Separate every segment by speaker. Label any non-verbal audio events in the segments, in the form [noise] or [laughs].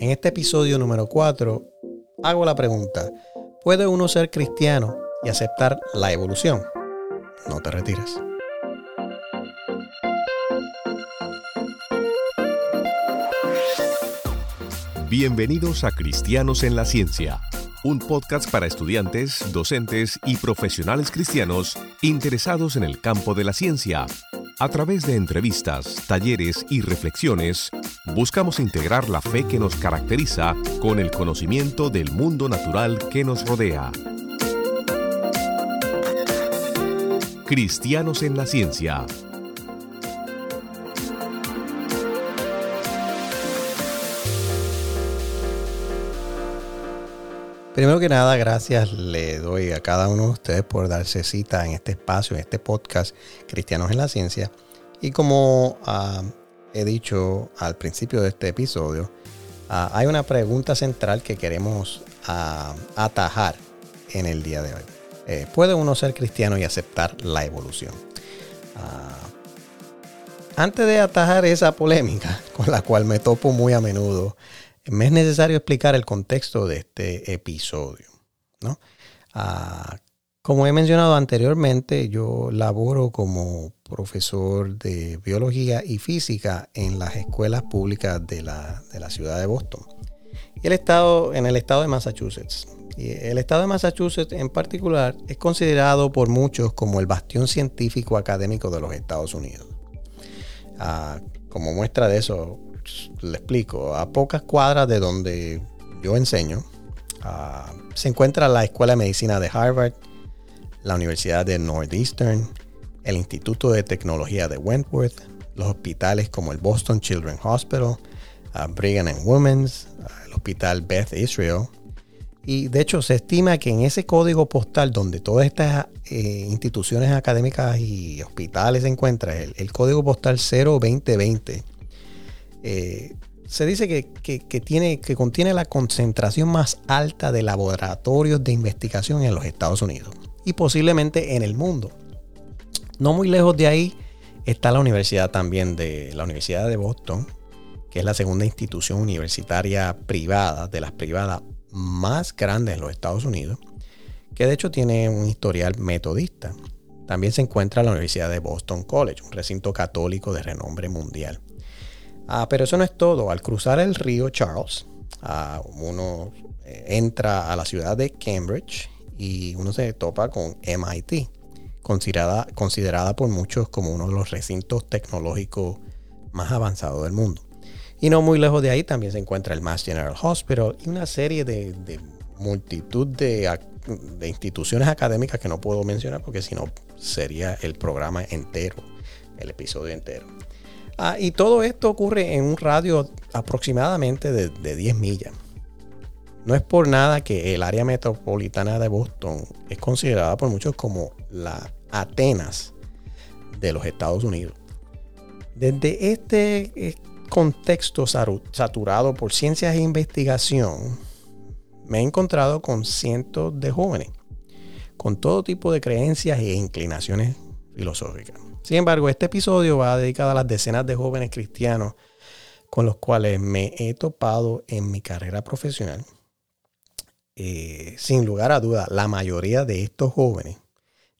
Speaker 1: En este episodio número 4 hago la pregunta, ¿puede uno ser cristiano y aceptar la evolución? No te retires.
Speaker 2: Bienvenidos a Cristianos en la Ciencia, un podcast para estudiantes, docentes y profesionales cristianos interesados en el campo de la ciencia a través de entrevistas, talleres y reflexiones, buscamos integrar la fe que nos caracteriza con el conocimiento del mundo natural que nos rodea. Cristianos en la Ciencia.
Speaker 1: Primero que nada, gracias le doy a cada uno de ustedes por darse cita en este espacio, en este podcast Cristianos en la Ciencia. Y como ah, he dicho al principio de este episodio, ah, hay una pregunta central que queremos ah, atajar en el día de hoy. Eh, ¿Puede uno ser cristiano y aceptar la evolución? antes de atajar esa polémica [laughs] con la cual me topo muy a menudo, me es necesario explicar el contexto de este episodio. ¿no? Ah, como he mencionado anteriormente, yo laboro como profesor de biología y física en las escuelas públicas de la, ciudad de Boston. Y el estado, en el estado de Massachusetts. Y el estado de Massachusetts en particular es considerado por muchos como el bastión científico académico de los Estados Unidos. Ah, como muestra de eso, le explico, a pocas cuadras de donde yo enseño, ah, se encuentra la Escuela de Medicina de Harvard, la Universidad de Northeastern, el Instituto de Tecnología de Wentworth, los hospitales como el Boston Children's Hospital, uh, Brigham and Women's, ah, el Hospital Beth Israel. Y de hecho se estima que en ese código postal donde todas estas eh, instituciones académicas y hospitales se encuentran, el, el código postal 02020, eh, se dice que, tiene, que contiene la concentración más alta de laboratorios de investigación en los Estados Unidos y posiblemente en el mundo. No muy lejos de ahí está la universidad también de la Universidad de Boston, que es la segunda institución universitaria privada, de las privadas más grandes en los Estados Unidos, que de hecho tiene un historial metodista. También se encuentra la Universidad de Boston College, un recinto católico de renombre mundial. Ah, pero eso no es todo. Al cruzar el río Charles, ah, uno eh, entra a la ciudad de Cambridge y uno se topa con MIT, considerada, considerada por muchos como uno de los recintos tecnológicos más avanzados del mundo. Y no muy lejos de ahí también se encuentra el Mass General Hospital y una serie de, multitud de, de, instituciones académicas que no puedo mencionar porque si no sería el programa entero, el episodio entero. Ah, y todo esto ocurre en un radio aproximadamente de, 10 millas. No es por nada que el área metropolitana de Boston es considerada por muchos como la Atenas de los Estados Unidos. Desde este eh, contexto saturado por ciencias e investigación, me he encontrado con cientos de jóvenes con todo tipo de creencias e inclinaciones filosóficas. Sin embargo, este episodio va dedicado a las decenas de jóvenes cristianos con los cuales me he topado en mi carrera profesional. Eh, sin lugar a duda, la mayoría de estos jóvenes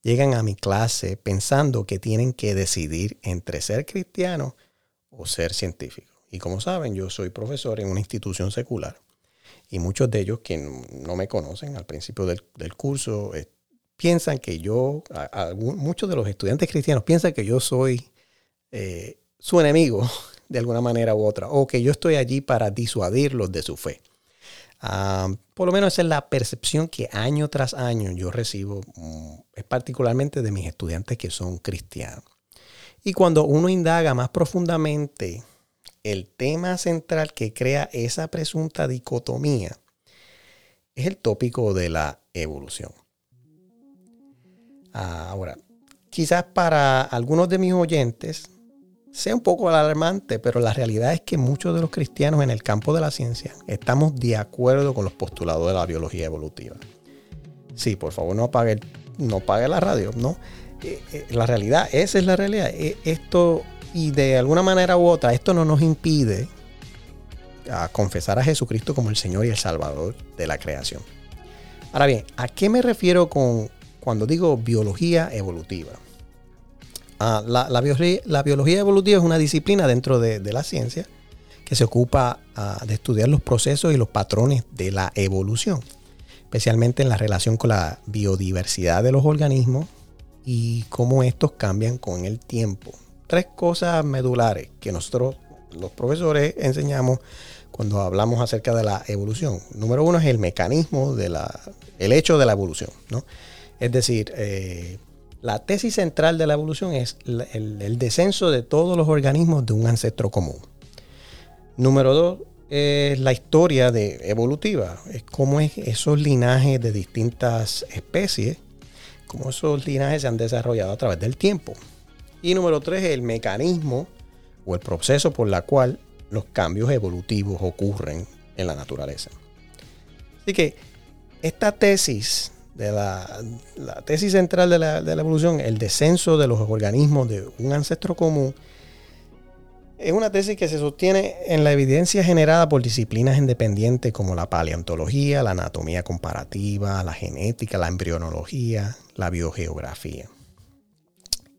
Speaker 1: llegan a mi clase pensando que tienen que decidir entre ser cristiano o ser científico. Y como saben, yo soy profesor en una institución secular. Y muchos de ellos que no me conocen al principio del, del curso piensan que yo, muchos de los estudiantes cristianos piensan que yo soy eh, su enemigo [laughs] de alguna manera u otra, o que yo estoy allí para disuadirlos de su fe. Ah, por lo menos esa es la percepción que año tras año yo recibo, mm, particularmente de mis estudiantes que son cristianos. Y cuando uno indaga más profundamente el tema central que crea esa presunta dicotomía, es el tópico de la evolución. Ahora, quizás para algunos de mis oyentes sea un poco alarmante, pero la realidad es que muchos de los cristianos en el campo de la ciencia estamos de acuerdo con los postulados de la biología evolutiva. Sí, por favor, no apague, no apague la radio, ¿no? Eh, eh, la realidad, esa es la realidad. Eh, esto, y de alguna manera u otra, esto no nos impide confesar a Jesucristo como el Señor y el Salvador de la creación. Ahora bien, ¿a qué me refiero con cuando digo biología evolutiva? Ah, la, biología, evolutiva es una disciplina dentro de, la ciencia que se ocupa ah, de estudiar los procesos y los patrones de la evolución, especialmente en la relación con la biodiversidad de los organismos y cómo estos cambian con el tiempo. Tres cosas medulares que nosotros los profesores enseñamos cuando hablamos acerca de la evolución. Número uno es el mecanismo de la, el hecho de la evolución, ¿no? Es decir, eh, la tesis central de la evolución es el, descenso de todos los organismos de un ancestro común. Número dos es la historia de evolutiva, es cómo es esos linajes de distintas especies, cómo esos linajes se han desarrollado a través del tiempo. Y número tres, el mecanismo o el proceso por la cual los cambios evolutivos ocurren en la naturaleza. Así que esta tesis la, tesis central de la, de la, evolución, el descenso de los organismos de un ancestro común, es una tesis que se sostiene en la evidencia generada por disciplinas independientes como la paleontología, la anatomía comparativa, la genética, la embrionología, la biogeografía.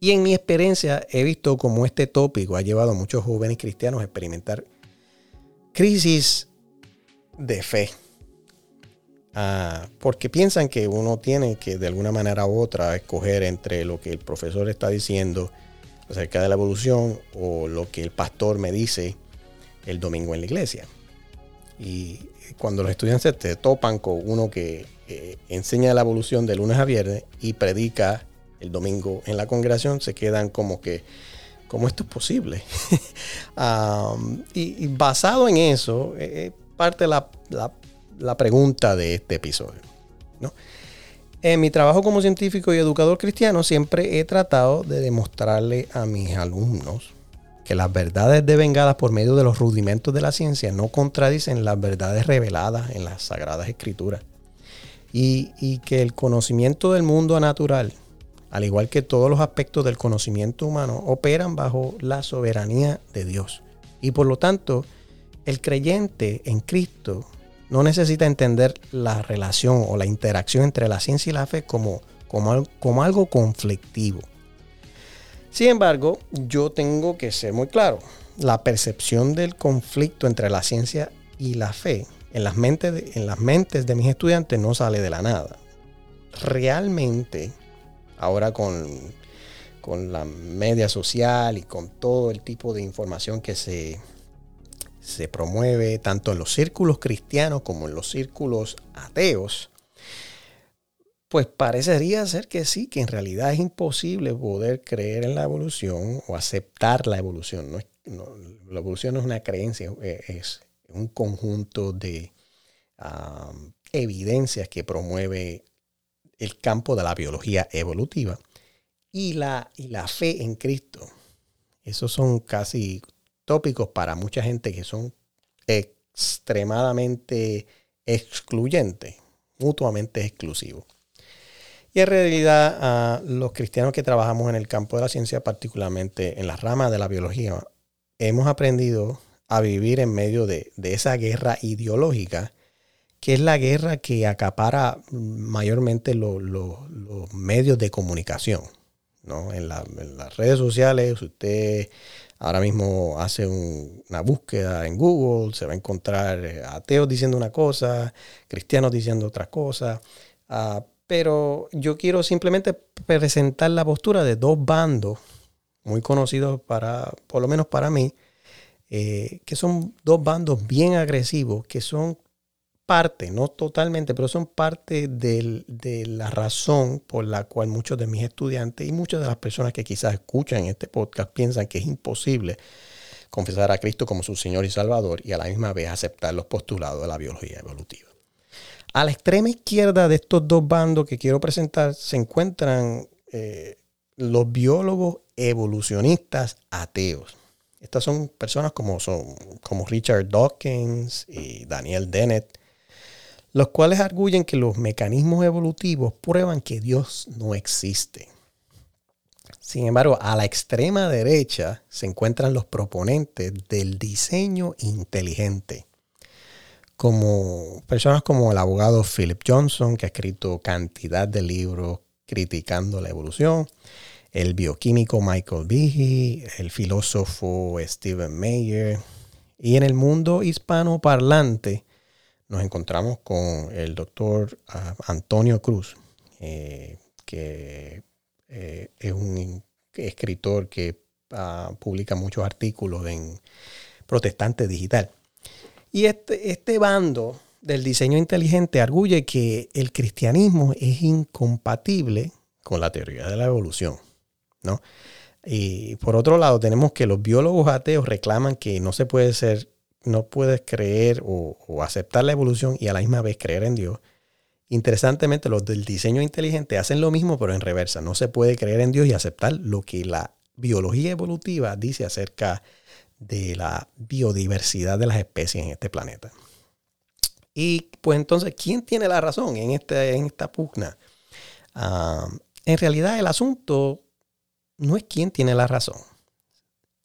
Speaker 1: Y en mi experiencia he visto cómo este tópico ha llevado a muchos jóvenes cristianos a experimentar crisis de fe. Ah, porque piensan que uno tiene que de alguna manera u otra escoger entre lo que el profesor está diciendo acerca de la evolución o lo que el pastor me dice el domingo en la iglesia. Y cuando los estudiantes te topan con uno que eh, enseña la evolución de lunes a viernes y predica el domingo en la congregación, se quedan como que, ¿cómo esto es posible? [laughs] y, basado en eso, eh, eh, parte la, la, pregunta de este episodio. En mi trabajo como científico y educador cristiano siempre he tratado de demostrarle a mis alumnos que las verdades devengadas por medio de los rudimentos de la ciencia no contradicen las verdades reveladas en las sagradas escrituras. Y, y, que el conocimiento del mundo natural al igual que todos los aspectos del conocimiento humano, operan bajo la soberanía de Dios. Y por lo tanto, el creyente en Cristo no necesita entender la relación o la interacción entre la ciencia y la fe como, como, algo conflictivo. Sin embargo, yo tengo que ser muy claro. La percepción del conflicto entre la ciencia y la fe en las mentes de, en las mentes de mis estudiantes no sale de la nada. Realmente ahora con, con la media social y con todo el tipo de información que se, se promueve tanto en los círculos cristianos como en los círculos ateos, pues parecería ser que sí, que en realidad es imposible poder creer en la evolución o aceptar la evolución. No la evolución no es una creencia, es un conjunto de evidencias que promueve el campo de la biología evolutiva y la, y la fe en Cristo. Esos son casi tópicos para mucha gente que son extremadamente excluyentes, mutuamente exclusivos. Y en realidad los cristianos que trabajamos en el campo de la ciencia, particularmente en la rama de la biología, hemos aprendido a vivir en medio de, de esa guerra ideológica que es la guerra que acapara mayormente los medios de comunicación. ¿no? En, las redes sociales, usted ahora mismo hace una búsqueda en Google, se va a encontrar eh, ateos diciendo una cosa, cristianos diciendo otra cosa. Ah, pero yo quiero simplemente presentar la postura de dos bandos muy conocidos para, por lo menos para mí, eh, que son dos bandos bien agresivos, que son parte, no totalmente, pero son parte de la razón por la cual muchos de mis estudiantes y muchas de las personas que quizás escuchan este podcast piensan que es imposible confesar a Cristo como su Señor y Salvador y a la misma vez aceptar los postulados de la biología evolutiva. A la extrema izquierda de estos dos bandos que quiero presentar se encuentran eh, los biólogos evolucionistas ateos. Estas son personas como, son, como Richard Dawkins y Daniel Dennett, los cuales arguyen que los mecanismos evolutivos prueban que Dios no existe. Sin embargo, a la extrema derecha se encuentran los proponentes del diseño inteligente. como personas como el abogado Philip Johnson, que ha escrito cantidad de libros criticando la evolución, el bioquímico Michael Behe, el filósofo Stephen Mayer, y en el mundo hispano parlante nos encontramos con el doctor ah, Antonio Cruz, eh, que eh, es un escritor que ah, publica muchos artículos en Protestante Digital. Y este, este bando del diseño inteligente arguye que el cristianismo es incompatible con la teoría de la evolución. ¿no? Y por otro lado, tenemos que los biólogos ateos reclaman que no se puede ser, no puedes creer o, aceptar la evolución y a la misma vez creer en Dios. Interesantemente, los del diseño inteligente hacen lo mismo, pero en reversa. No se puede creer en Dios y aceptar lo que la biología evolutiva dice acerca de la biodiversidad de las especies en este planeta. Y pues entonces, ¿quién tiene la razón en, este, en esta pugna? Ah, en realidad el asunto no es quién tiene la razón.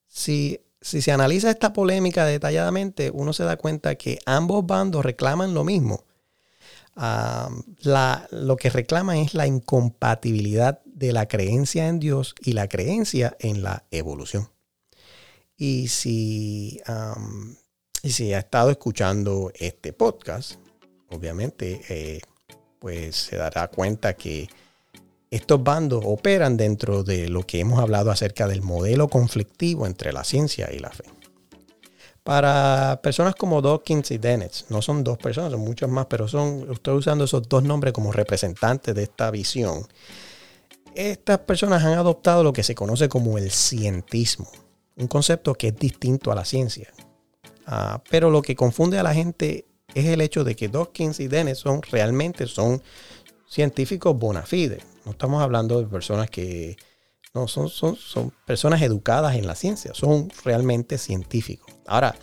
Speaker 1: Si, si se analiza esta polémica detalladamente, uno se da cuenta que ambos bandos reclaman lo mismo. Ah, la, lo que reclaman es la incompatibilidad de la creencia en Dios y la creencia en la evolución. Y si, y si ha estado escuchando este podcast, obviamente, eh, pues se dará cuenta que estos bandos operan dentro de lo que hemos hablado acerca del modelo conflictivo entre la ciencia y la fe. Para personas como Dawkins y Dennett, no son dos personas, son muchas más, pero son, estoy usando esos dos nombres como representantes de esta visión. Estas personas han adoptado lo que se conoce como el cientismo un concepto que es distinto a la ciencia. Ah, pero lo que confunde a la gente es el hecho de que Dawkins y Dennis son realmente son científicos bona fide. No estamos hablando de personas que no son, son, son personas educadas en la ciencia, son realmente científicos. Ahora,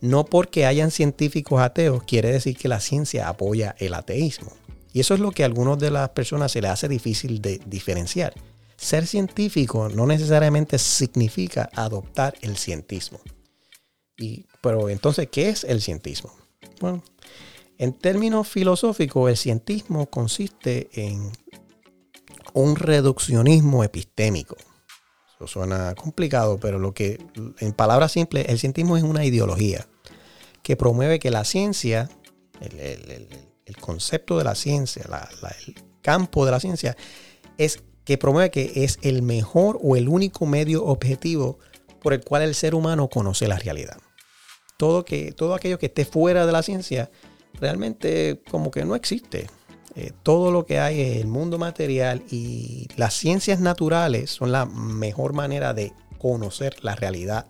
Speaker 1: no porque hayan científicos ateos quiere decir que la ciencia apoya el ateísmo. Y eso es lo que a algunas de las personas se les hace difícil de diferenciar. Ser científico no necesariamente significa adoptar el cientismo. Y, pero entonces, ¿qué es el cientismo? Bueno, en términos filosóficos, el cientismo consiste en un reduccionismo epistémico. Eso suena complicado, pero lo que, en palabras simples, el cientismo es una ideología que promueve que la ciencia, el, concepto de la ciencia, el campo de la ciencia, es que promueve que es el mejor o el único medio objetivo por el cual el ser humano conoce la realidad. Todo, que, todo aquello que esté fuera de la ciencia realmente como que no existe. Eh, todo lo que hay es el mundo material y las ciencias naturales son la mejor manera de conocer la realidad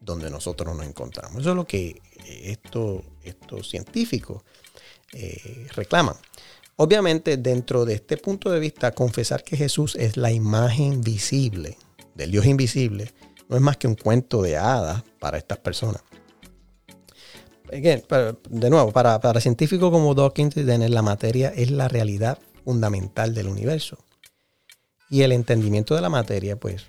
Speaker 1: donde nosotros nos encontramos. Eso es lo que eh, estos científicos eh, reclaman. Obviamente, dentro de este punto de vista, confesar que Jesús es la imagen visible del Dios invisible no es más que un cuento de hadas para estas personas. De nuevo, para, para científicos como Dawkins, la materia es la realidad fundamental del universo. Y el entendimiento de la materia, pues,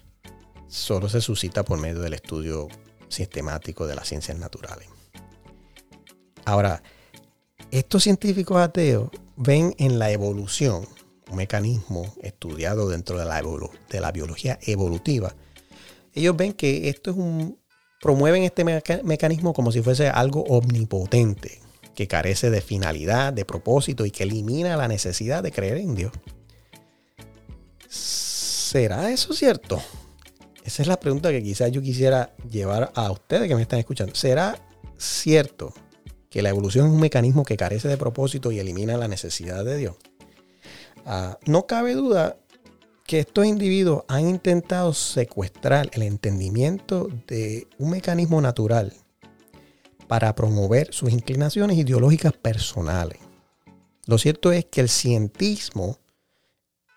Speaker 1: solo se suscita por medio del estudio sistemático de las ciencias naturales. Ahora, estos científicos ateos ven en la evolución, un mecanismo estudiado dentro de la, de la biología evolutiva, ellos ven que esto es un, promueven este mecanismo como si fuese algo omnipotente, que carece de finalidad, de propósito y que elimina la necesidad de creer en Dios. ¿Será eso cierto? Esa es la pregunta que quizás yo quisiera llevar a ustedes que me están escuchando. ¿Será cierto que la evolución es un mecanismo que carece de propósito y elimina la necesidad de Dios. Ah, no cabe duda que estos individuos han intentado secuestrar el entendimiento de un mecanismo natural para promover sus inclinaciones ideológicas personales. Lo cierto es que el cientismo,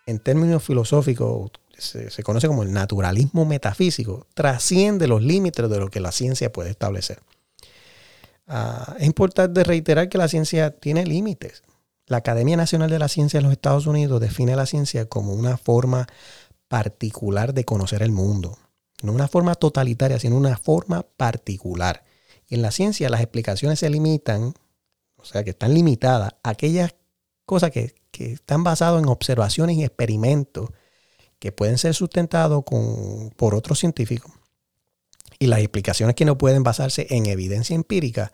Speaker 1: en términos filosóficos, se, conoce como el naturalismo metafísico, trasciende los límites de lo que la ciencia puede establecer. Ah, es importante reiterar que la ciencia tiene límites. La Academia Nacional de la Ciencia de los Estados Unidos define la ciencia como una forma particular de conocer el mundo. No una forma totalitaria, sino una forma particular. Y en la ciencia las explicaciones se limitan, o sea, que están limitadas a aquellas cosas que, que están basadas en observaciones y experimentos que pueden ser sustentados con, por otros científicos y las explicaciones que no pueden basarse en evidencia empírica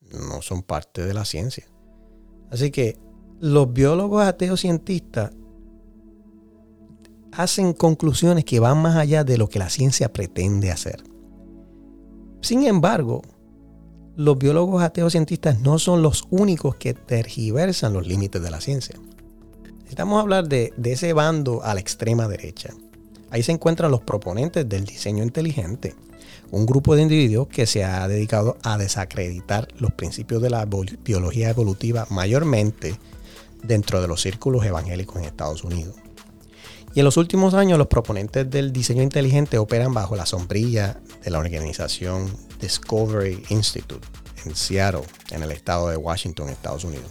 Speaker 1: no son parte de la ciencia. Así que los biólogos ateos cientistas hacen conclusiones que van más allá de lo que la ciencia pretende hacer. Sin embargo, los biólogos ateos cientistas no son los únicos que tergiversan los límites de la ciencia. Necesitamos hablar de, de ese bando a la extrema derecha. Ahí se encuentran los proponentes del diseño inteligente, un grupo de individuos que se ha dedicado a desacreditar los principios de la biología evolutiva mayormente dentro de los círculos evangélicos en Estados Unidos. Y en los últimos años los proponentes del diseño inteligente operan bajo la sombrilla de la organización Discovery Institute en Seattle, en el estado de Washington, Estados Unidos.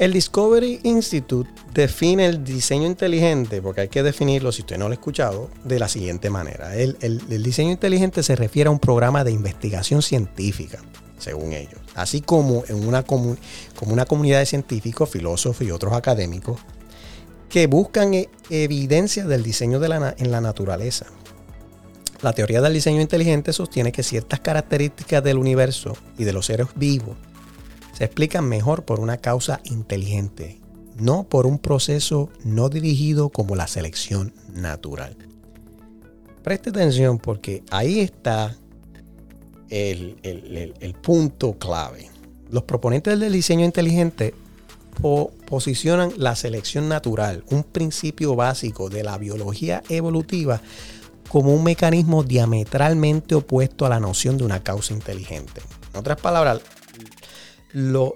Speaker 1: El Discovery Institute define el diseño inteligente, porque hay que definirlo si usted no lo ha escuchado, de la siguiente manera. El, diseño inteligente se refiere a un programa de investigación científica, según ellos, así como en una, comunidad de científicos, filósofos y otros académicos que buscan e, evidencia del diseño de en la naturaleza. La teoría del diseño inteligente sostiene que ciertas características del universo y de los seres vivos se explican mejor por una causa inteligente, no por un proceso no dirigido como la selección natural. Preste atención porque ahí está el, punto clave. Los proponentes del diseño inteligente posicionan la selección natural, un principio básico de la biología evolutiva, como un mecanismo diametralmente opuesto a la noción de una causa inteligente. En otras palabras, los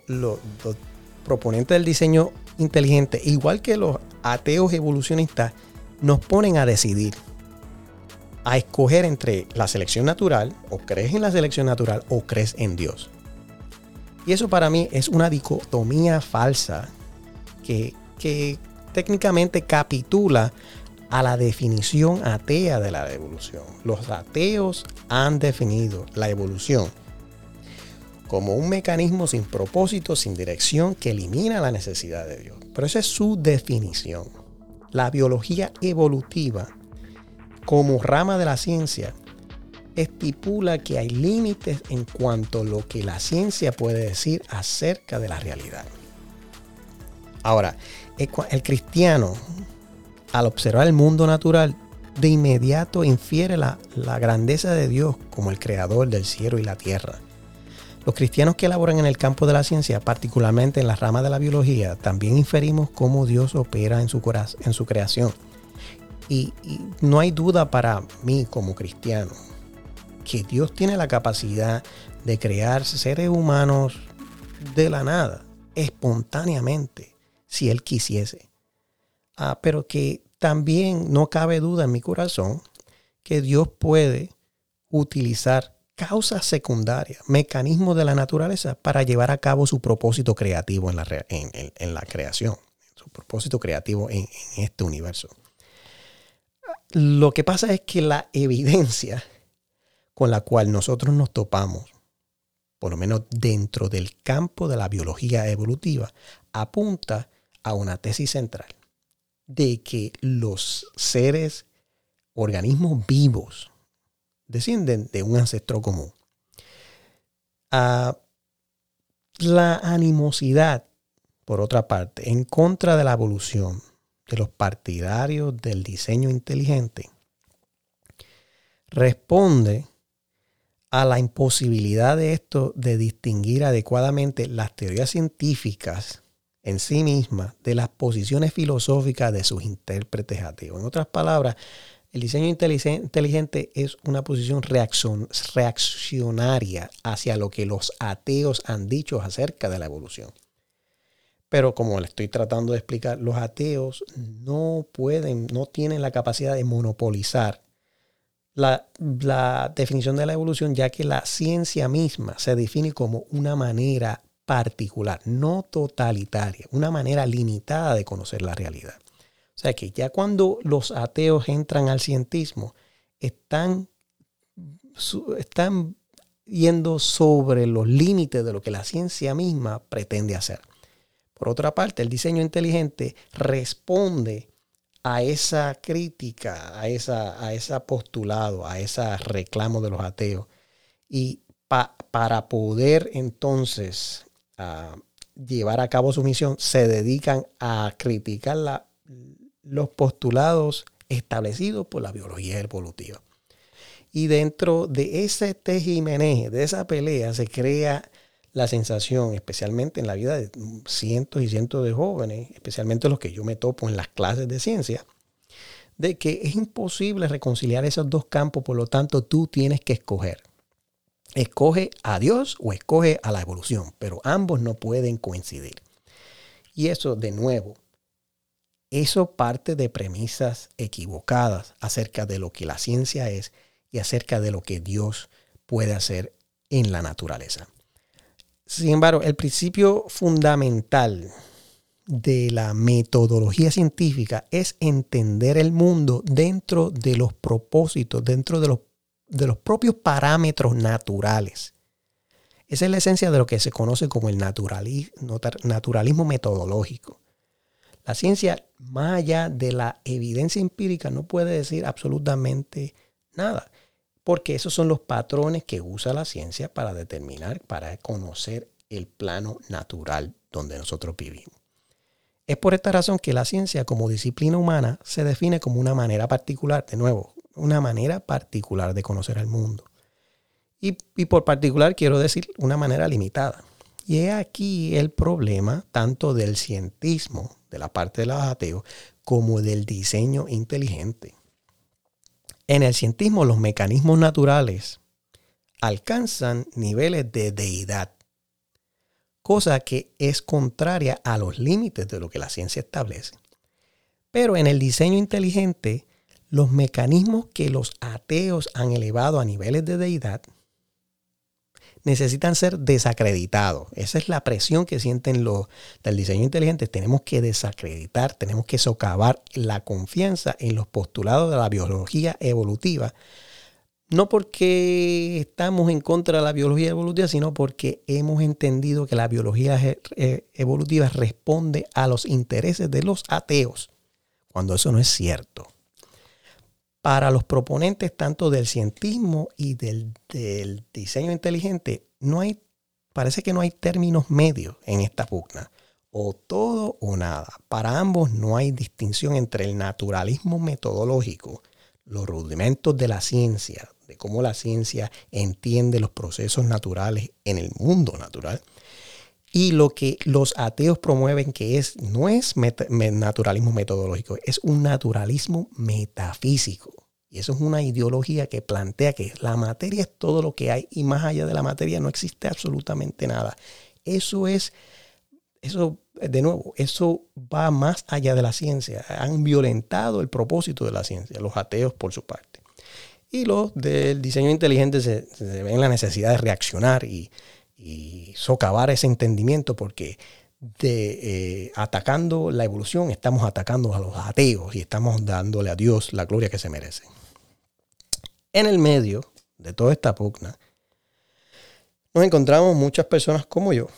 Speaker 1: proponentes del diseño inteligente, igual que los ateos evolucionistas, nos ponen a decidir, a escoger entre la selección natural, o crees en la selección natural, o crees en Dios. Y eso para mí es una dicotomía falsa que, que técnicamente capitula a la definición atea de la evolución. Los ateos han definido la evolución como un mecanismo sin propósito, sin dirección, que elimina la necesidad de Dios. Pero esa es su definición. La biología evolutiva, como rama de la ciencia, estipula que hay límites en cuanto a lo que la ciencia puede decir acerca de la realidad. Ahora, el cristiano, al observar el mundo natural, de inmediato infiere la, la grandeza de Dios como el creador del cielo y la tierra los cristianos que elaboran en el campo de la ciencia, particularmente en la rama de la biología, también inferimos cómo Dios opera en su, en su creación. Y, no hay duda para mí como cristiano que Dios tiene la capacidad de crear seres humanos de la nada, espontáneamente, si Él quisiese. Ah, pero que también no cabe duda en mi corazón que Dios puede utilizar causas secundarias, mecanismos de la naturaleza para llevar a cabo su propósito creativo en la, en, la creación, su propósito creativo en, en este universo. Lo que pasa es que la evidencia con la cual nosotros nos topamos, por lo menos dentro del campo de la biología evolutiva, apunta a una tesis central de que los seres, organismos vivos, descienden de un ancestro común. Ah, la animosidad, por otra parte, en contra de la evolución de los partidarios del diseño inteligente, responde a la imposibilidad de esto de distinguir adecuadamente las teorías científicas en sí mismas de las posiciones filosóficas de sus intérpretes ateos. En otras palabras, el diseño inteligente es una posición reaccionaria hacia lo que los ateos han dicho acerca de la evolución. Pero como le estoy tratando de explicar, los ateos no pueden, no tienen la capacidad de monopolizar la, la, definición de la evolución, ya que la ciencia misma se define como una manera particular, no totalitaria, una manera limitada de conocer la realidad. Sea que ya cuando los ateos entran al cientismo, están, están yendo sobre los límites de lo que la ciencia misma pretende hacer. Por otra parte, el diseño inteligente responde a esa crítica, a esa, a ese postulado, a ese reclamo de los ateos. Y para poder entonces ah, llevar a cabo su misión, se dedican a criticar los postulados establecidos por la biología evolutiva. Y dentro de ese tejimeneje, de esa pelea, se crea la sensación, especialmente en la vida de cientos y cientos de jóvenes, especialmente los que yo me topo en las clases de ciencia, de que es imposible reconciliar esos dos campos, por lo tanto tú tienes que escoger. Escoge a Dios o escoge a la evolución, pero ambos no pueden coincidir. Y eso, de nuevo, eso parte de premisas equivocadas acerca de lo que la ciencia es y acerca de lo que Dios puede hacer en la naturaleza. Sin embargo, el principio fundamental de la metodología científica es entender el mundo dentro de los propósitos, dentro de los, de los propios parámetros naturales. Esa es la esencia de lo que se conoce como el naturalismo, metodológico. La ciencia, más allá de la evidencia empírica, no puede decir absolutamente nada porque esos son los patrones que usa la ciencia para determinar, para conocer el plano natural donde nosotros vivimos. Es por esta razón que la ciencia como disciplina humana se define como una manera particular, de nuevo, una manera particular de conocer al mundo. Y, por particular quiero decir una manera limitada. Y es aquí el problema tanto del cientismo, de la parte de los ateos, como del diseño inteligente. En el cientismo los mecanismos naturales alcanzan niveles de deidad, cosa que es contraria a los límites de lo que la ciencia establece. Pero en el diseño inteligente, los mecanismos que los ateos han elevado a niveles de deidad necesitan ser desacreditados. Esa es la presión que sienten los del diseño inteligente. Tenemos que desacreditar, tenemos que socavar la confianza en los postulados de la biología evolutiva. No porque estamos en contra de la biología evolutiva, sino porque hemos entendido que la biología eh, evolutiva responde a los intereses de los ateos, cuando eso no es cierto para los proponentes tanto del cientismo y del, diseño inteligente, no hay, parece que no hay términos medios en esta pugna. O todo o nada. Para ambos no hay distinción entre el naturalismo metodológico, los rudimentos de la ciencia, de cómo la ciencia entiende los procesos naturales en el mundo natural, y lo que los ateos promueven que es no es naturalismo metodológico, es un naturalismo metafísico. Y eso es una ideología que plantea que la materia es todo lo que hay y más allá de la materia no existe absolutamente nada. Eso es, eso, de nuevo, eso va más allá de la ciencia. Han violentado el propósito de la ciencia, los ateos por su parte. Y los del diseño inteligente se, ven la necesidad de reaccionar y, socavar ese entendimiento porque de eh, atacando la evolución estamos atacando a los ateos y estamos dándole a Dios la gloria que se merece en el medio de toda esta pugna, nos encontramos muchas personas como yo,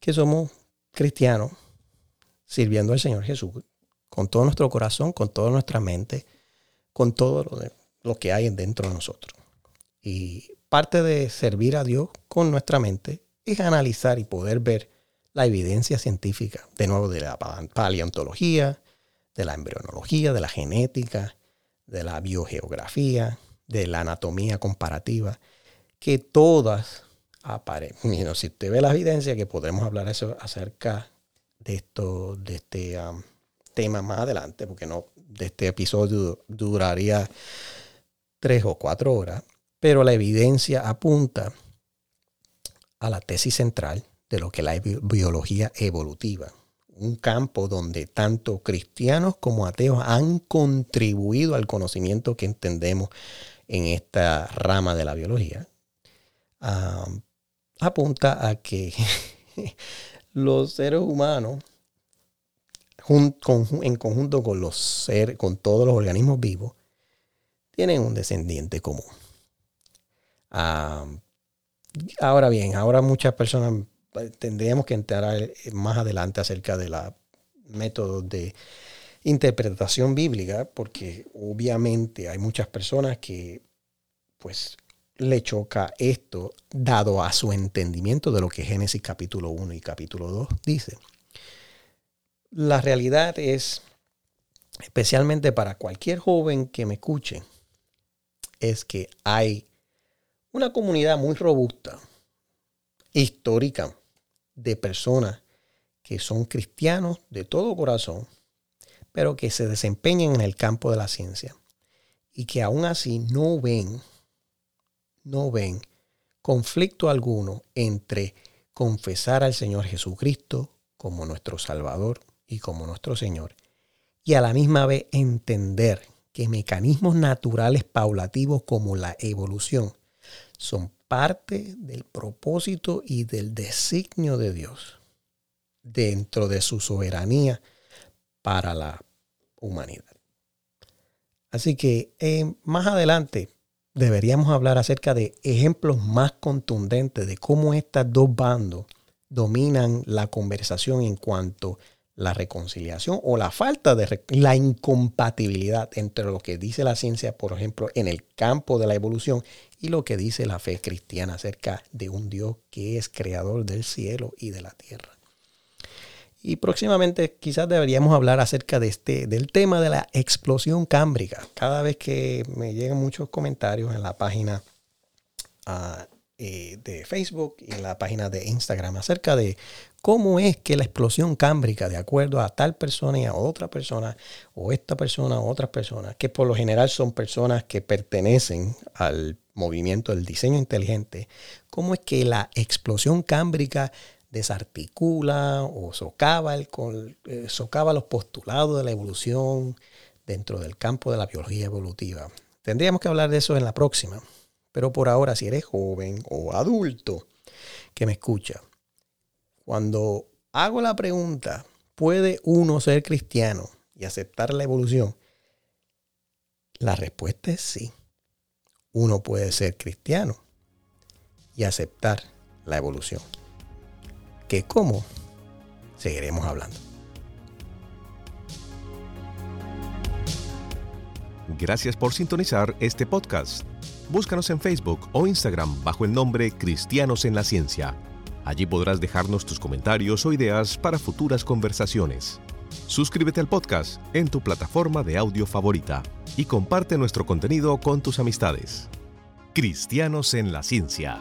Speaker 1: que somos cristianos, sirviendo al Señor Jesús con todo nuestro corazón, con toda nuestra mente, con todo lo, lo que hay dentro de nosotros. Y parte de servir a Dios con nuestra mente es analizar y poder ver la evidencia científica, de nuevo, de la paleontología, de la embrionología, de la genética, de la biogeografía, de la anatomía comparativa, que todas aparecen. [laughs] si usted ve la evidencia, que podremos hablar eso acerca de esto, de este um, tema más adelante, porque no, de este episodio duraría tres o cuatro horas, pero la evidencia apunta a la tesis central de lo que la biología evolutiva, un campo donde tanto cristianos como ateos han contribuido al conocimiento que entendemos en esta rama de la biología, apunta a que [laughs] los seres humanos, en conjunto con, los con todos los organismos vivos, tienen un descendiente común. Ahora bien, ahora muchas personas eh, tendríamos que entrar eh, más adelante acerca de la métodos de interpretación bíblica, porque obviamente hay muchas personas que pues le choca esto dado a su entendimiento de lo que Génesis capítulo 1 y capítulo 2 dice. La realidad es, especialmente para cualquier joven que me escuche, es que hay una comunidad muy robusta, histórica, de personas que son cristianos de todo corazón, pero que se desempeñan en el campo de la ciencia y que aún así no ven, no ven conflicto alguno entre confesar al Señor Jesucristo como nuestro Salvador y como nuestro Señor, y a la misma vez entender que mecanismos naturales paulativos como la evolución son parte del propósito y del designio de Dios dentro de su soberanía para la humanidad. Así que eh, más adelante deberíamos hablar acerca de ejemplos más contundentes de cómo estos dos bandos dominan la conversación en cuanto a la reconciliación o la falta de la incompatibilidad entre lo que dice la ciencia, por ejemplo, en el campo de la evolución y lo que dice la fe cristiana acerca de un Dios que es creador del cielo y de la tierra. Y próximamente quizás deberíamos hablar acerca de este, del tema de la explosión cámbrica. Cada vez que me llegan muchos comentarios en la página uh, eh, de Facebook y en la página de Instagram acerca de cómo es que la explosión cámbrica, de acuerdo a tal persona y a otra persona, o esta persona o otras personas, que por lo general son personas que pertenecen al movimiento del diseño inteligente, cómo es que la explosión cámbrica desarticula o socava, el, eh, socava los postulados de la evolución dentro del campo de la biología evolutiva. Tendríamos que hablar de eso en la próxima. Pero por ahora, si eres joven o adulto que me escucha, cuando hago la pregunta, ¿puede uno ser cristiano y aceptar la evolución? La respuesta es sí. Uno puede ser cristiano y aceptar la evolución. ¿Qué cómo? Seguiremos hablando.
Speaker 2: Gracias por sintonizar este podcast. Búscanos en Facebook o Instagram bajo el nombre Cristianos en la Ciencia. Allí podrás dejarnos tus comentarios o ideas para futuras conversaciones. Suscríbete al podcast en tu plataforma de audio favorita y comparte nuestro contenido con tus amistades. Cristianos en la Ciencia.